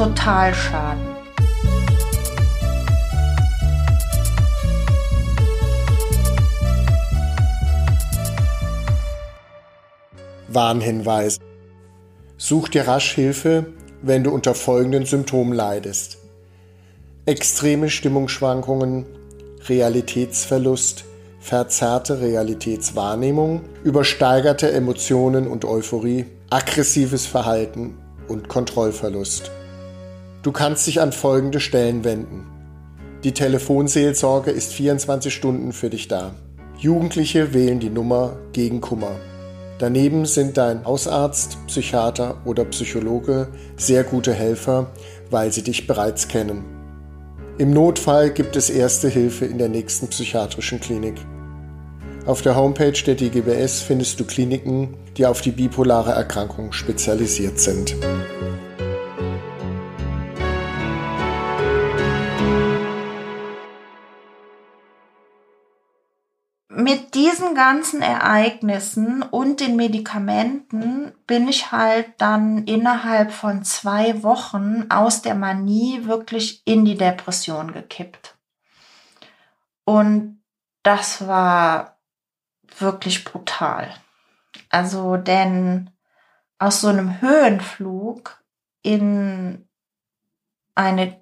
Totalschaden. Warnhinweis. Such dir rasch Hilfe, wenn du unter folgenden Symptomen leidest. Extreme Stimmungsschwankungen, Realitätsverlust, verzerrte Realitätswahrnehmung, übersteigerte Emotionen und Euphorie, aggressives Verhalten und Kontrollverlust. Du kannst dich an folgende Stellen wenden. Die Telefonseelsorge ist 24 Stunden für dich da. Jugendliche wählen die Nummer gegen Kummer. Daneben sind dein Hausarzt, Psychiater oder Psychologe sehr gute Helfer, weil sie dich bereits kennen. Im Notfall gibt es erste Hilfe in der nächsten psychiatrischen Klinik. Auf der Homepage der DGBS findest du Kliniken, die auf die bipolare Erkrankung spezialisiert sind. Mit diesen ganzen Ereignissen und den Medikamenten bin ich halt dann innerhalb von zwei Wochen aus der Manie wirklich in die Depression gekippt. Und das war wirklich brutal. Also, denn aus so einem Höhenflug in eine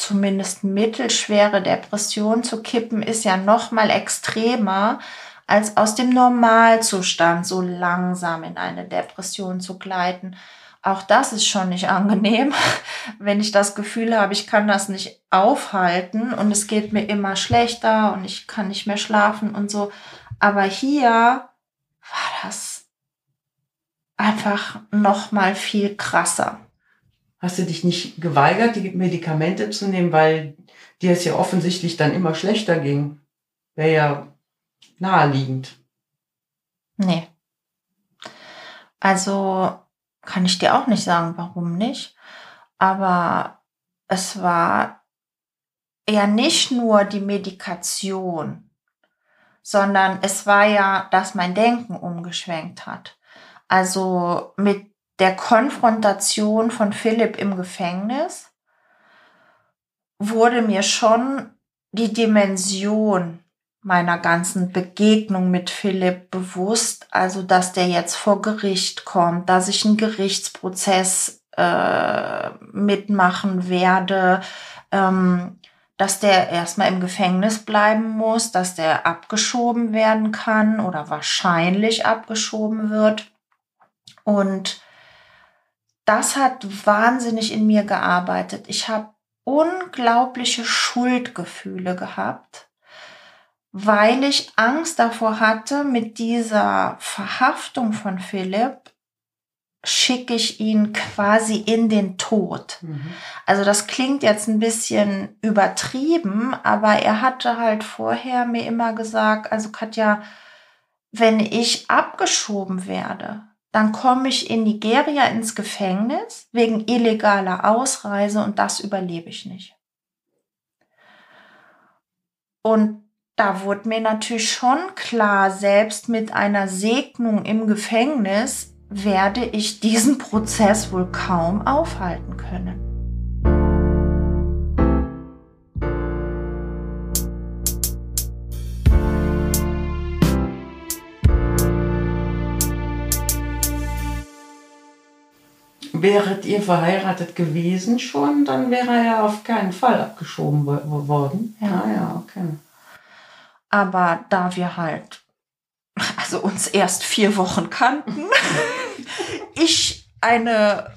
zumindest mittelschwere Depression zu kippen, ist ja noch mal extremer, als aus dem Normalzustand so langsam in eine Depression zu gleiten. Auch das ist schon nicht angenehm, wenn ich das Gefühl habe, ich kann das nicht aufhalten und es geht mir immer schlechter und ich kann nicht mehr schlafen und so. Aber hier war das einfach noch mal viel krasser. Hast du dich nicht geweigert, die Medikamente zu nehmen, weil dir es ja offensichtlich dann immer schlechter ging? Wäre ja naheliegend. Nee. Also kann ich dir auch nicht sagen, warum nicht. Aber es war ja nicht nur die Medikation, sondern es war ja, dass mein Denken umgeschwenkt hat. Also mit der Konfrontation von Philipp im Gefängnis wurde mir schon die Dimension meiner ganzen Begegnung mit Philipp bewusst, also dass der jetzt vor Gericht kommt, dass ich einen Gerichtsprozess äh, mitmachen werde, ähm, dass der erstmal im Gefängnis bleiben muss, dass der abgeschoben werden kann oder wahrscheinlich abgeschoben wird. Und das hat wahnsinnig in mir gearbeitet. Ich habe unglaubliche Schuldgefühle gehabt, weil ich Angst davor hatte, mit dieser Verhaftung von Philipp schicke ich ihn quasi in den Tod. Mhm. Also das klingt jetzt ein bisschen übertrieben, aber er hatte halt vorher mir immer gesagt, also Katja, wenn ich abgeschoben werde, dann komme ich in Nigeria ins Gefängnis wegen illegaler Ausreise und das überlebe ich nicht. Und da wurde mir natürlich schon klar, selbst mit einer Segnung im Gefängnis werde ich diesen Prozess wohl kaum aufhalten können. Wäret ihr verheiratet gewesen schon, dann wäre er ja auf keinen Fall abgeschoben worden. Ja, ah, ja, okay. Aber da wir halt, also uns erst vier Wochen kannten, ich eine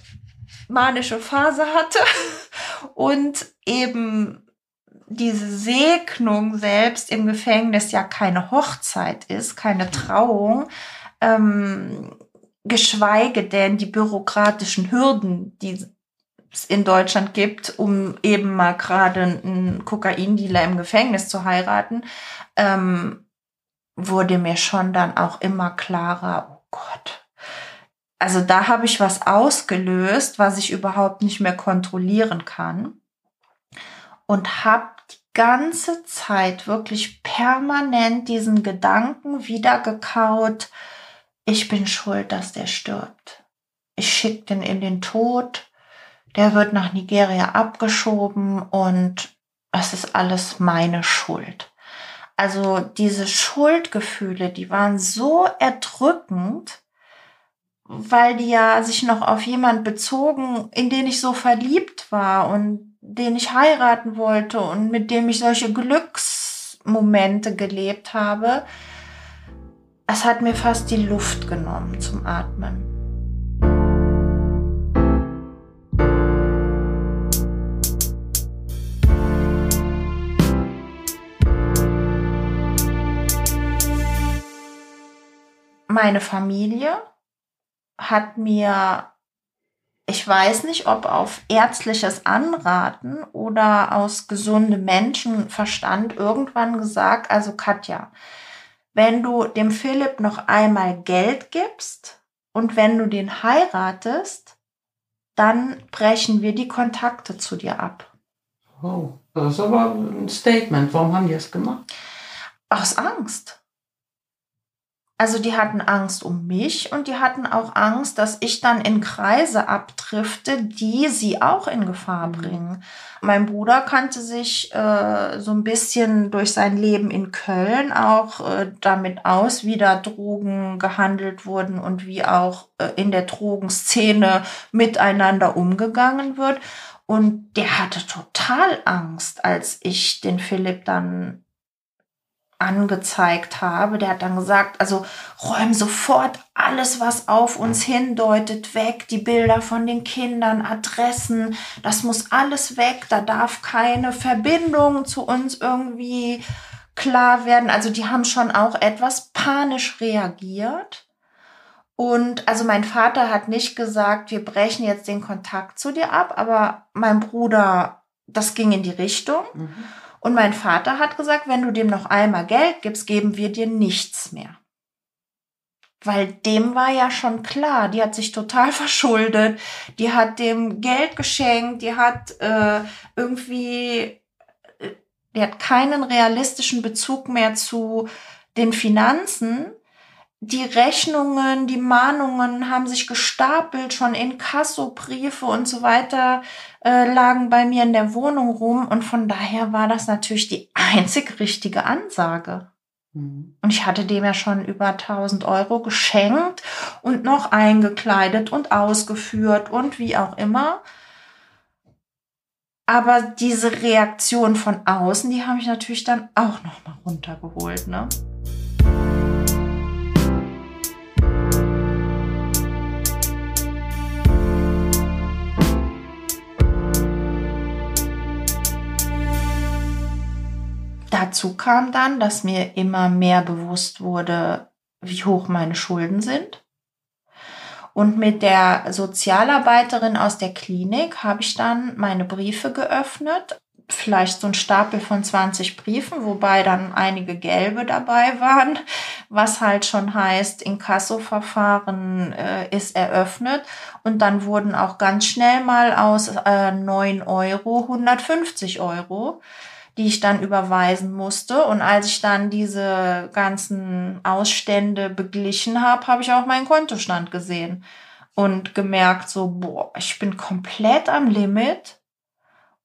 manische Phase hatte und eben diese Segnung selbst im Gefängnis ja keine Hochzeit ist, keine Trauung, ähm, geschweige denn die bürokratischen Hürden, die es in Deutschland gibt, um eben mal gerade einen Kokaindealer im Gefängnis zu heiraten, ähm, wurde mir schon dann auch immer klarer, oh Gott. Also da habe ich was ausgelöst, was ich überhaupt nicht mehr kontrollieren kann. Und habe die ganze Zeit wirklich permanent diesen Gedanken wieder gekaut, ich bin schuld, dass der stirbt. Ich schicke den in den Tod, der wird nach Nigeria abgeschoben und es ist alles meine Schuld. Also diese Schuldgefühle, die waren so erdrückend, weil die ja sich noch auf jemand bezogen, in den ich so verliebt war und den ich heiraten wollte und mit dem ich solche Glücksmomente gelebt habe. Es hat mir fast die Luft genommen zum Atmen. meine Familie hat mir, ich weiß nicht, ob auf ärztliches Anraten oder aus gesundem Menschenverstand irgendwann gesagt, also Katja, wenn du dem Philipp noch einmal Geld gibst und wenn du den heiratest, dann brechen wir die Kontakte zu dir ab. Oh, das ist aber ein Statement. Warum haben die das gemacht? Aus Angst. Also die hatten Angst um mich und die hatten auch Angst, dass ich dann in Kreise abdrifte, die sie auch in Gefahr mhm. bringen. Mein Bruder kannte sich äh, so ein bisschen durch sein Leben in Köln auch äh, damit aus, wie da Drogen gehandelt wurden und wie auch äh, in der Drogenszene miteinander umgegangen wird. Und der hatte total Angst, als ich den Philipp dann angezeigt habe. Der hat dann gesagt, also räum sofort alles, was auf uns hindeutet, weg. Die Bilder von den Kindern, Adressen, das muss alles weg. Da darf keine Verbindung zu uns irgendwie klar werden. Also die haben schon auch etwas panisch reagiert. Und also mein Vater hat nicht gesagt, wir brechen jetzt den Kontakt zu dir ab, aber mein Bruder, das ging in die Richtung. Mhm. Und mein Vater hat gesagt, wenn du dem noch einmal Geld gibst, geben wir dir nichts mehr. Weil dem war ja schon klar, die hat sich total verschuldet, die hat dem Geld geschenkt, die hat äh, irgendwie, äh, die hat keinen realistischen Bezug mehr zu den Finanzen die Rechnungen, die Mahnungen haben sich gestapelt, schon in Kassobriefe und so weiter äh, lagen bei mir in der Wohnung rum und von daher war das natürlich die einzig richtige Ansage. Mhm. Und ich hatte dem ja schon über 1000 Euro geschenkt und noch eingekleidet und ausgeführt und wie auch immer. Aber diese Reaktion von außen, die habe ich natürlich dann auch noch mal runtergeholt, ne? Dazu kam dann, dass mir immer mehr bewusst wurde, wie hoch meine Schulden sind. Und mit der Sozialarbeiterin aus der Klinik habe ich dann meine Briefe geöffnet. Vielleicht so ein Stapel von 20 Briefen, wobei dann einige gelbe dabei waren, was halt schon heißt, Inkassoverfahren äh, ist eröffnet. Und dann wurden auch ganz schnell mal aus äh, 9 Euro 150 Euro die ich dann überweisen musste. Und als ich dann diese ganzen Ausstände beglichen habe, habe ich auch meinen Kontostand gesehen und gemerkt, so, boah, ich bin komplett am Limit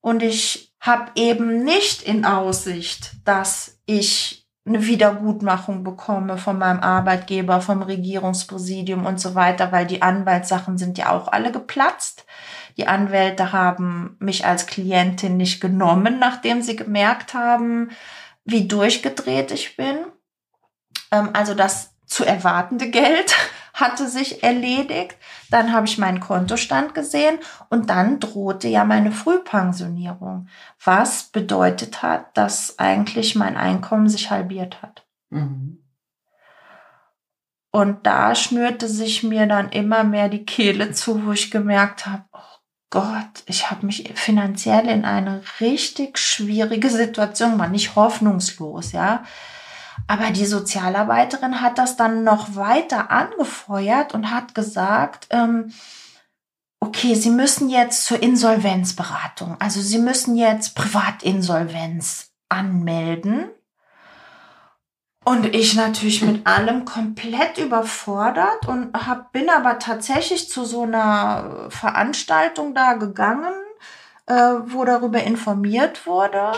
und ich habe eben nicht in Aussicht, dass ich eine Wiedergutmachung bekomme von meinem Arbeitgeber, vom Regierungspräsidium und so weiter, weil die Anwaltssachen sind ja auch alle geplatzt. Die Anwälte haben mich als Klientin nicht genommen, nachdem sie gemerkt haben, wie durchgedreht ich bin. Ähm, also das zu erwartende Geld hatte sich erledigt. Dann habe ich meinen Kontostand gesehen und dann drohte ja meine Frühpensionierung, was bedeutet hat, dass eigentlich mein Einkommen sich halbiert hat. Mhm. Und da schnürte sich mir dann immer mehr die Kehle zu, wo ich gemerkt habe, Gott, ich habe mich finanziell in eine richtig schwierige Situation, war nicht hoffnungslos, ja. Aber die Sozialarbeiterin hat das dann noch weiter angefeuert und hat gesagt, ähm, okay, Sie müssen jetzt zur Insolvenzberatung, also Sie müssen jetzt Privatinsolvenz anmelden. Und ich natürlich mit allem komplett überfordert und hab, bin aber tatsächlich zu so einer Veranstaltung da gegangen, äh, wo darüber informiert wurde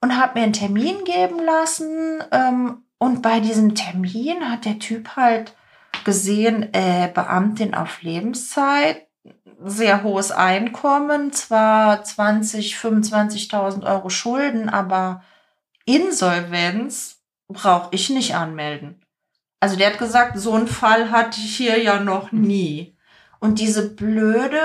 und habe mir einen Termin geben lassen. Ähm, und bei diesem Termin hat der Typ halt gesehen, äh, Beamtin auf Lebenszeit, sehr hohes Einkommen, zwar 20, 25.000 Euro Schulden, aber Insolvenz brauche ich nicht anmelden. Also der hat gesagt, so einen Fall hatte ich hier ja noch nie. Und diese blöde,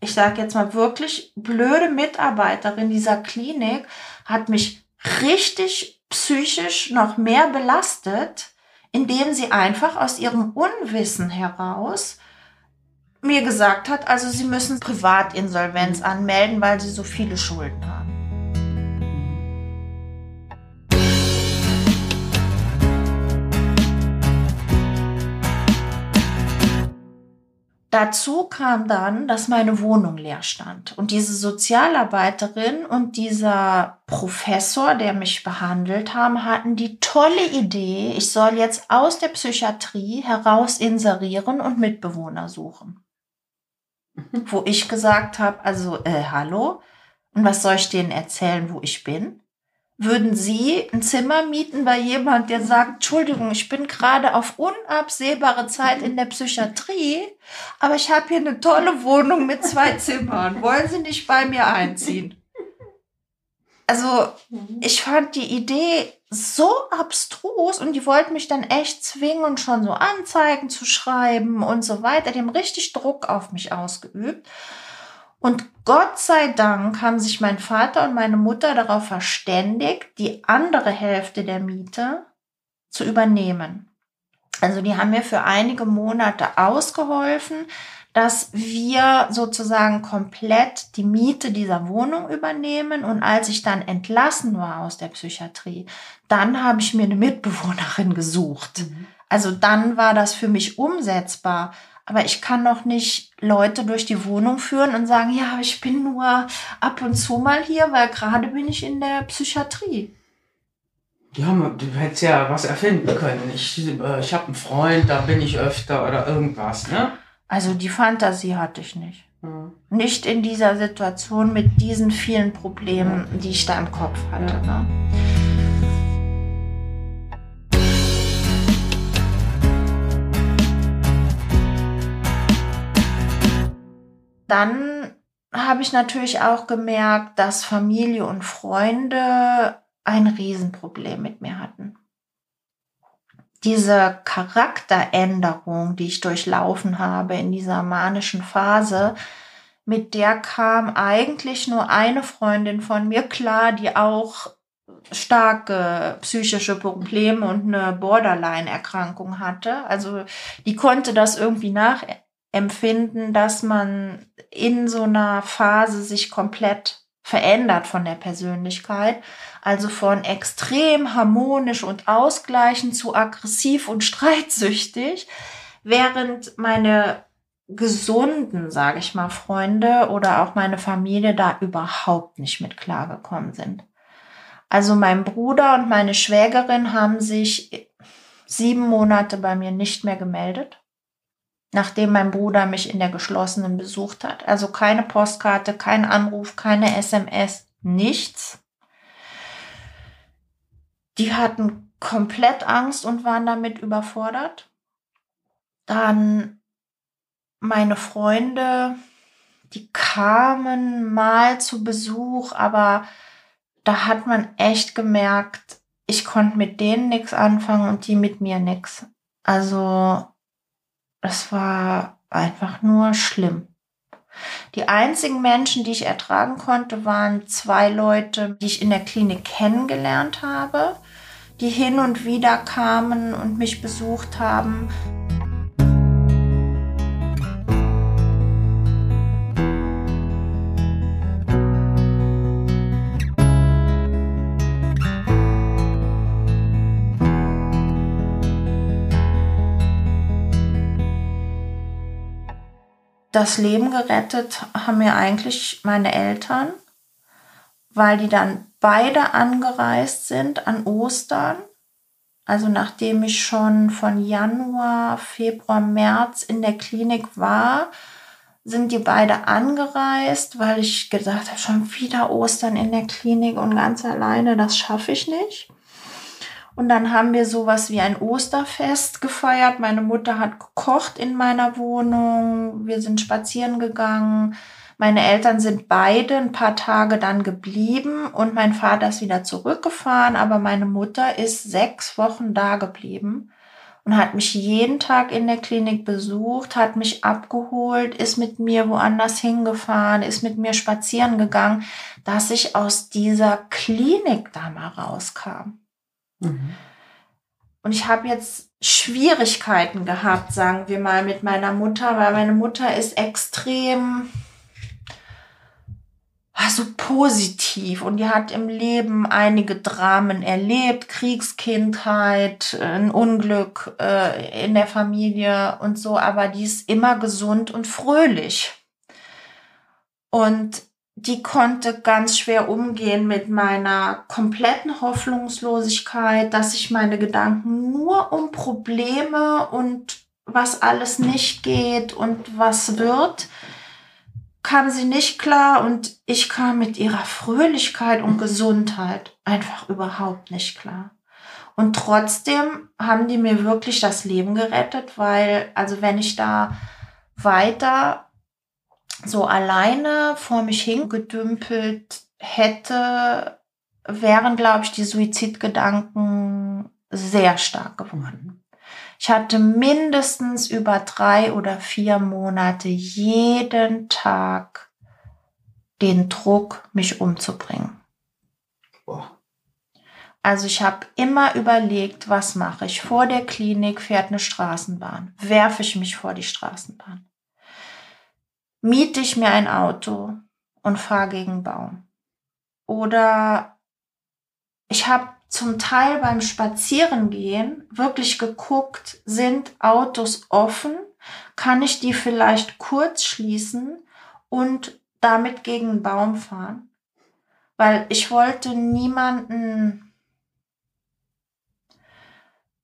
ich sage jetzt mal wirklich blöde Mitarbeiterin dieser Klinik hat mich richtig psychisch noch mehr belastet, indem sie einfach aus ihrem Unwissen heraus mir gesagt hat, also sie müssen Privatinsolvenz anmelden, weil sie so viele Schulden haben. Dazu kam dann, dass meine Wohnung leer stand. Und diese Sozialarbeiterin und dieser Professor, der mich behandelt haben, hatten die tolle Idee, ich soll jetzt aus der Psychiatrie heraus inserieren und Mitbewohner suchen. Wo ich gesagt habe, also, äh, hallo, und was soll ich denen erzählen, wo ich bin? Würden Sie ein Zimmer mieten bei jemand, der sagt, Entschuldigung, ich bin gerade auf unabsehbare Zeit in der Psychiatrie, aber ich habe hier eine tolle Wohnung mit zwei Zimmern. Wollen Sie nicht bei mir einziehen? Also, ich fand die Idee so abstrus und die wollten mich dann echt zwingen und schon so Anzeigen zu schreiben und so weiter. Die haben richtig Druck auf mich ausgeübt. Und Gott sei Dank haben sich mein Vater und meine Mutter darauf verständigt, die andere Hälfte der Miete zu übernehmen. Also die haben mir für einige Monate ausgeholfen, dass wir sozusagen komplett die Miete dieser Wohnung übernehmen. Und als ich dann entlassen war aus der Psychiatrie, dann habe ich mir eine Mitbewohnerin gesucht. Mhm. Also dann war das für mich umsetzbar. Aber ich kann noch nicht Leute durch die Wohnung führen und sagen, ja, ich bin nur ab und zu mal hier, weil gerade bin ich in der Psychiatrie. Ja, du hättest ja was erfinden können. Ich, äh, ich habe einen Freund, da bin ich öfter oder irgendwas, ne? Also die Fantasie hatte ich nicht. Mhm. Nicht in dieser Situation mit diesen vielen Problemen, die ich da im Kopf hatte. Ja. Ne? Dann habe ich natürlich auch gemerkt, dass Familie und Freunde ein Riesenproblem mit mir hatten. Diese Charakteränderung, die ich durchlaufen habe in dieser manischen Phase, mit der kam eigentlich nur eine Freundin von mir klar, die auch starke psychische Probleme und eine Borderline-Erkrankung hatte. Also die konnte das irgendwie nachempfinden, dass man in so einer Phase sich komplett verändert von der Persönlichkeit. Also von extrem harmonisch und ausgleichend zu aggressiv und streitsüchtig, während meine gesunden, sage ich mal, Freunde oder auch meine Familie da überhaupt nicht mit klargekommen sind. Also mein Bruder und meine Schwägerin haben sich sieben Monate bei mir nicht mehr gemeldet nachdem mein Bruder mich in der geschlossenen besucht hat. Also keine Postkarte, kein Anruf, keine SMS, nichts. Die hatten komplett Angst und waren damit überfordert. Dann meine Freunde, die kamen mal zu Besuch, aber da hat man echt gemerkt, ich konnte mit denen nichts anfangen und die mit mir nichts. Also das war einfach nur schlimm. Die einzigen Menschen, die ich ertragen konnte, waren zwei Leute, die ich in der Klinik kennengelernt habe, die hin und wieder kamen und mich besucht haben. Das Leben gerettet haben mir eigentlich meine Eltern, weil die dann beide angereist sind an Ostern. Also nachdem ich schon von Januar, Februar, März in der Klinik war, sind die beide angereist, weil ich gedacht habe, schon wieder Ostern in der Klinik und ganz alleine, das schaffe ich nicht. Und dann haben wir sowas wie ein Osterfest gefeiert. Meine Mutter hat gekocht in meiner Wohnung. Wir sind spazieren gegangen. Meine Eltern sind beide ein paar Tage dann geblieben und mein Vater ist wieder zurückgefahren, aber meine Mutter ist sechs Wochen da geblieben und hat mich jeden Tag in der Klinik besucht, hat mich abgeholt, ist mit mir woanders hingefahren, ist mit mir spazieren gegangen, dass ich aus dieser Klinik da mal rauskam. Mhm. Und ich habe jetzt Schwierigkeiten gehabt, sagen wir mal, mit meiner Mutter, weil meine Mutter ist extrem so positiv und die hat im Leben einige Dramen erlebt, Kriegskindheit, ein Unglück äh, in der Familie und so, aber die ist immer gesund und fröhlich. Und die konnte ganz schwer umgehen mit meiner kompletten Hoffnungslosigkeit, dass sich meine Gedanken nur um Probleme und was alles nicht geht und was wird, kam sie nicht klar und ich kam mit ihrer Fröhlichkeit und Gesundheit einfach überhaupt nicht klar. Und trotzdem haben die mir wirklich das Leben gerettet, weil, also wenn ich da weiter so alleine vor mich hingedümpelt hätte, wären, glaube ich, die Suizidgedanken sehr stark geworden. Ich hatte mindestens über drei oder vier Monate jeden Tag den Druck, mich umzubringen. Also ich habe immer überlegt, was mache ich? Vor der Klinik fährt eine Straßenbahn. Werfe ich mich vor die Straßenbahn? Miete ich mir ein Auto und fahre gegen Baum. Oder ich habe zum Teil beim Spazierengehen wirklich geguckt, sind Autos offen? Kann ich die vielleicht kurz schließen und damit gegen Baum fahren? Weil ich wollte niemanden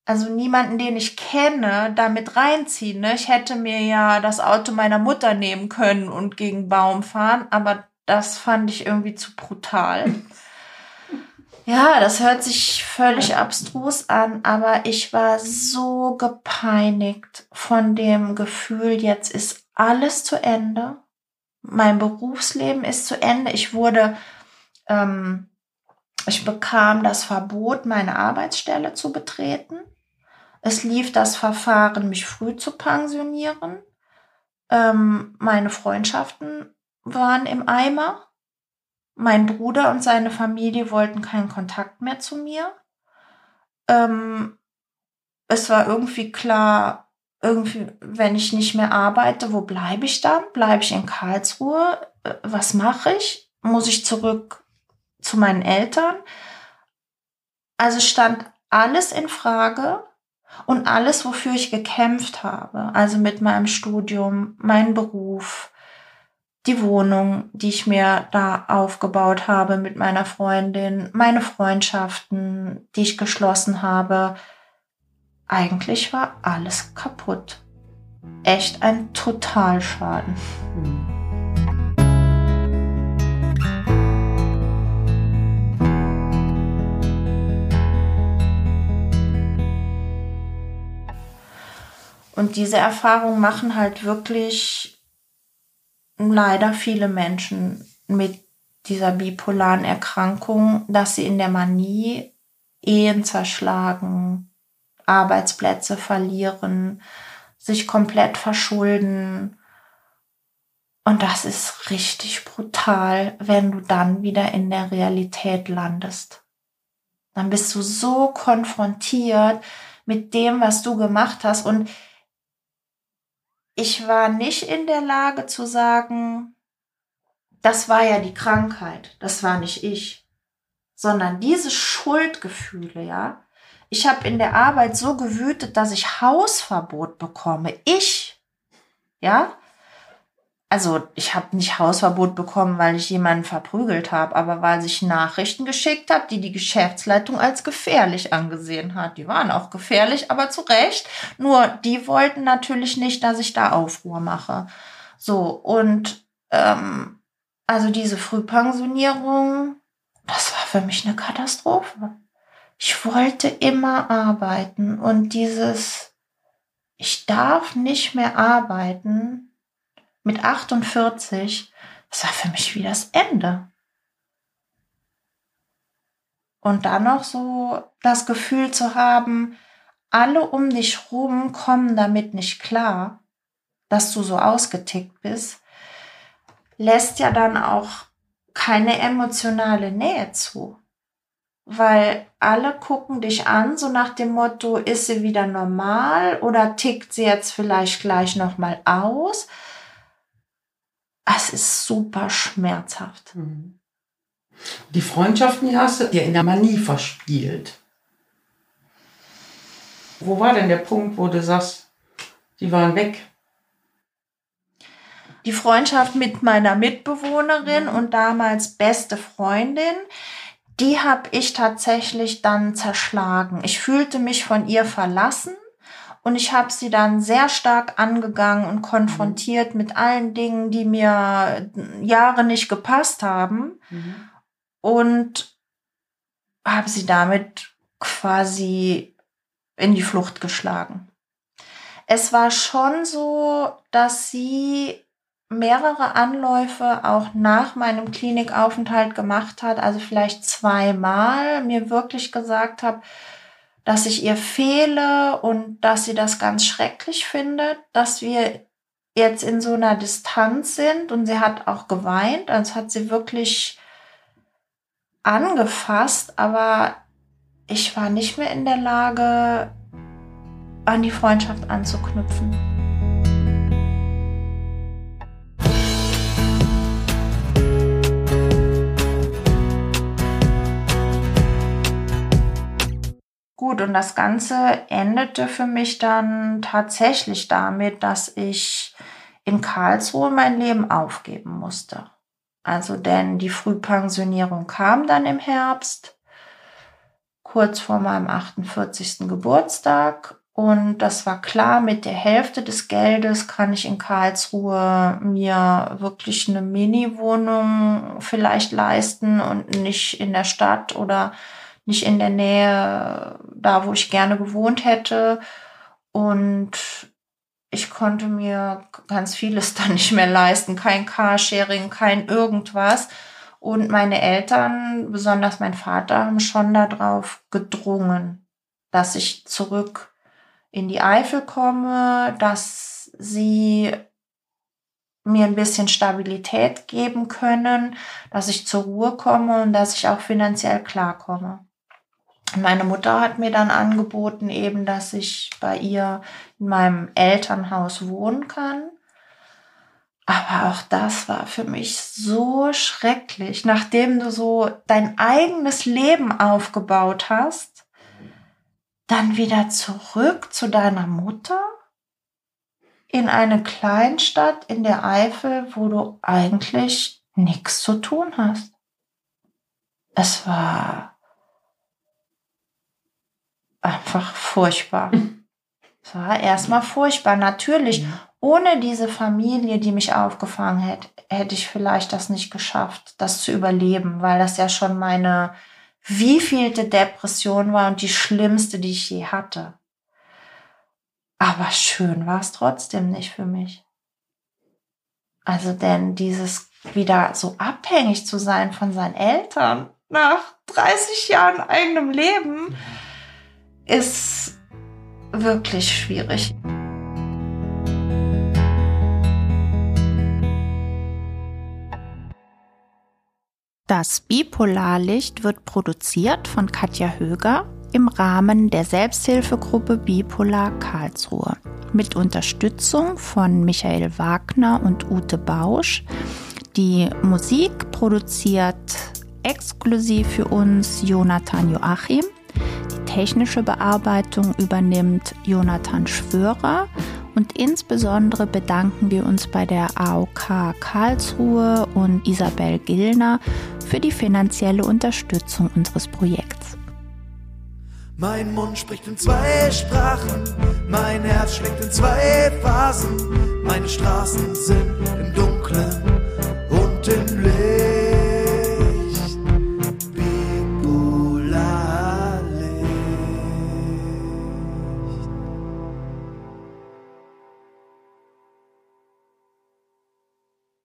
also niemanden, den ich kenne, damit reinziehen. Ne? Ich hätte mir ja das Auto meiner Mutter nehmen können und gegen Baum fahren, aber das fand ich irgendwie zu brutal. Ja, das hört sich völlig abstrus an, aber ich war so gepeinigt von dem Gefühl, jetzt ist alles zu Ende. Mein Berufsleben ist zu Ende. Ich wurde, ähm, ich bekam das Verbot, meine Arbeitsstelle zu betreten. Es lief das Verfahren, mich früh zu pensionieren. Ähm, meine Freundschaften waren im Eimer. Mein Bruder und seine Familie wollten keinen Kontakt mehr zu mir. Ähm, es war irgendwie klar, irgendwie, wenn ich nicht mehr arbeite, wo bleibe ich dann? Bleibe ich in Karlsruhe? Äh, was mache ich? Muss ich zurück zu meinen Eltern? Also stand alles in Frage und alles, wofür ich gekämpft habe, also mit meinem Studium, mein Beruf, die Wohnung, die ich mir da aufgebaut habe mit meiner Freundin, meine Freundschaften, die ich geschlossen habe, eigentlich war alles kaputt. Echt ein Totalschaden. Mhm. Und diese Erfahrung machen halt wirklich leider viele Menschen mit dieser bipolaren Erkrankung, dass sie in der Manie Ehen zerschlagen, Arbeitsplätze verlieren, sich komplett verschulden. Und das ist richtig brutal, wenn du dann wieder in der Realität landest. Dann bist du so konfrontiert mit dem, was du gemacht hast. Und ich war nicht in der Lage zu sagen, das war ja die Krankheit, das war nicht ich, sondern diese Schuldgefühle, ja. Ich habe in der Arbeit so gewütet, dass ich Hausverbot bekomme. Ich, ja. Also ich habe nicht Hausverbot bekommen, weil ich jemanden verprügelt habe, aber weil ich Nachrichten geschickt habe, die die Geschäftsleitung als gefährlich angesehen hat. Die waren auch gefährlich, aber zu Recht. Nur die wollten natürlich nicht, dass ich da Aufruhr mache. So, und ähm, also diese Frühpensionierung, das war für mich eine Katastrophe. Ich wollte immer arbeiten und dieses, ich darf nicht mehr arbeiten, mit 48, das war für mich wie das Ende. Und dann noch so das Gefühl zu haben, alle um dich rum kommen damit nicht klar, dass du so ausgetickt bist, lässt ja dann auch keine emotionale Nähe zu. Weil alle gucken dich an, so nach dem Motto, ist sie wieder normal oder tickt sie jetzt vielleicht gleich nochmal aus? Es ist super schmerzhaft. Die Freundschaften, die hast du dir in der Manie verspielt. Wo war denn der Punkt, wo du sagst, die waren weg? Die Freundschaft mit meiner Mitbewohnerin mhm. und damals beste Freundin, die habe ich tatsächlich dann zerschlagen. Ich fühlte mich von ihr verlassen und ich habe sie dann sehr stark angegangen und konfrontiert mhm. mit allen Dingen, die mir Jahre nicht gepasst haben. Mhm. Und habe sie damit quasi in die Flucht geschlagen. Es war schon so, dass sie mehrere Anläufe auch nach meinem Klinikaufenthalt gemacht hat, also vielleicht zweimal mir wirklich gesagt hat, dass ich ihr fehle und dass sie das ganz schrecklich findet, dass wir jetzt in so einer Distanz sind und sie hat auch geweint, also hat sie wirklich angefasst, aber ich war nicht mehr in der Lage, an die Freundschaft anzuknüpfen. Und das Ganze endete für mich dann tatsächlich damit, dass ich in Karlsruhe mein Leben aufgeben musste. Also denn die Frühpensionierung kam dann im Herbst, kurz vor meinem 48. Geburtstag. Und das war klar, mit der Hälfte des Geldes kann ich in Karlsruhe mir wirklich eine Mini-Wohnung vielleicht leisten und nicht in der Stadt oder nicht in der Nähe, da wo ich gerne gewohnt hätte. Und ich konnte mir ganz vieles dann nicht mehr leisten. Kein Carsharing, kein irgendwas. Und meine Eltern, besonders mein Vater, haben schon darauf gedrungen, dass ich zurück in die Eifel komme, dass sie mir ein bisschen Stabilität geben können, dass ich zur Ruhe komme und dass ich auch finanziell klarkomme. Meine Mutter hat mir dann angeboten, eben, dass ich bei ihr in meinem Elternhaus wohnen kann. Aber auch das war für mich so schrecklich, nachdem du so dein eigenes Leben aufgebaut hast, dann wieder zurück zu deiner Mutter in eine Kleinstadt in der Eifel, wo du eigentlich nichts zu tun hast. Es war einfach furchtbar. Es war erstmal furchtbar. Natürlich, ja. ohne diese Familie, die mich aufgefangen hätte, hätte ich vielleicht das nicht geschafft, das zu überleben, weil das ja schon meine wievielte Depression war und die schlimmste, die ich je hatte. Aber schön war es trotzdem nicht für mich. Also denn dieses wieder so abhängig zu sein von seinen Eltern nach 30 Jahren eigenem Leben, ist wirklich schwierig. Das Bipolarlicht wird produziert von Katja Höger im Rahmen der Selbsthilfegruppe Bipolar Karlsruhe mit Unterstützung von Michael Wagner und Ute Bausch. Die Musik produziert exklusiv für uns Jonathan Joachim technische Bearbeitung übernimmt Jonathan Schwörer Und insbesondere bedanken wir uns bei der AOK Karlsruhe und Isabel Gillner für die finanzielle Unterstützung unseres Projekts. Mein Mund spricht in zwei Sprachen, mein Herz schlägt in zwei Phasen, meine Straßen sind im Dunklen und im Licht.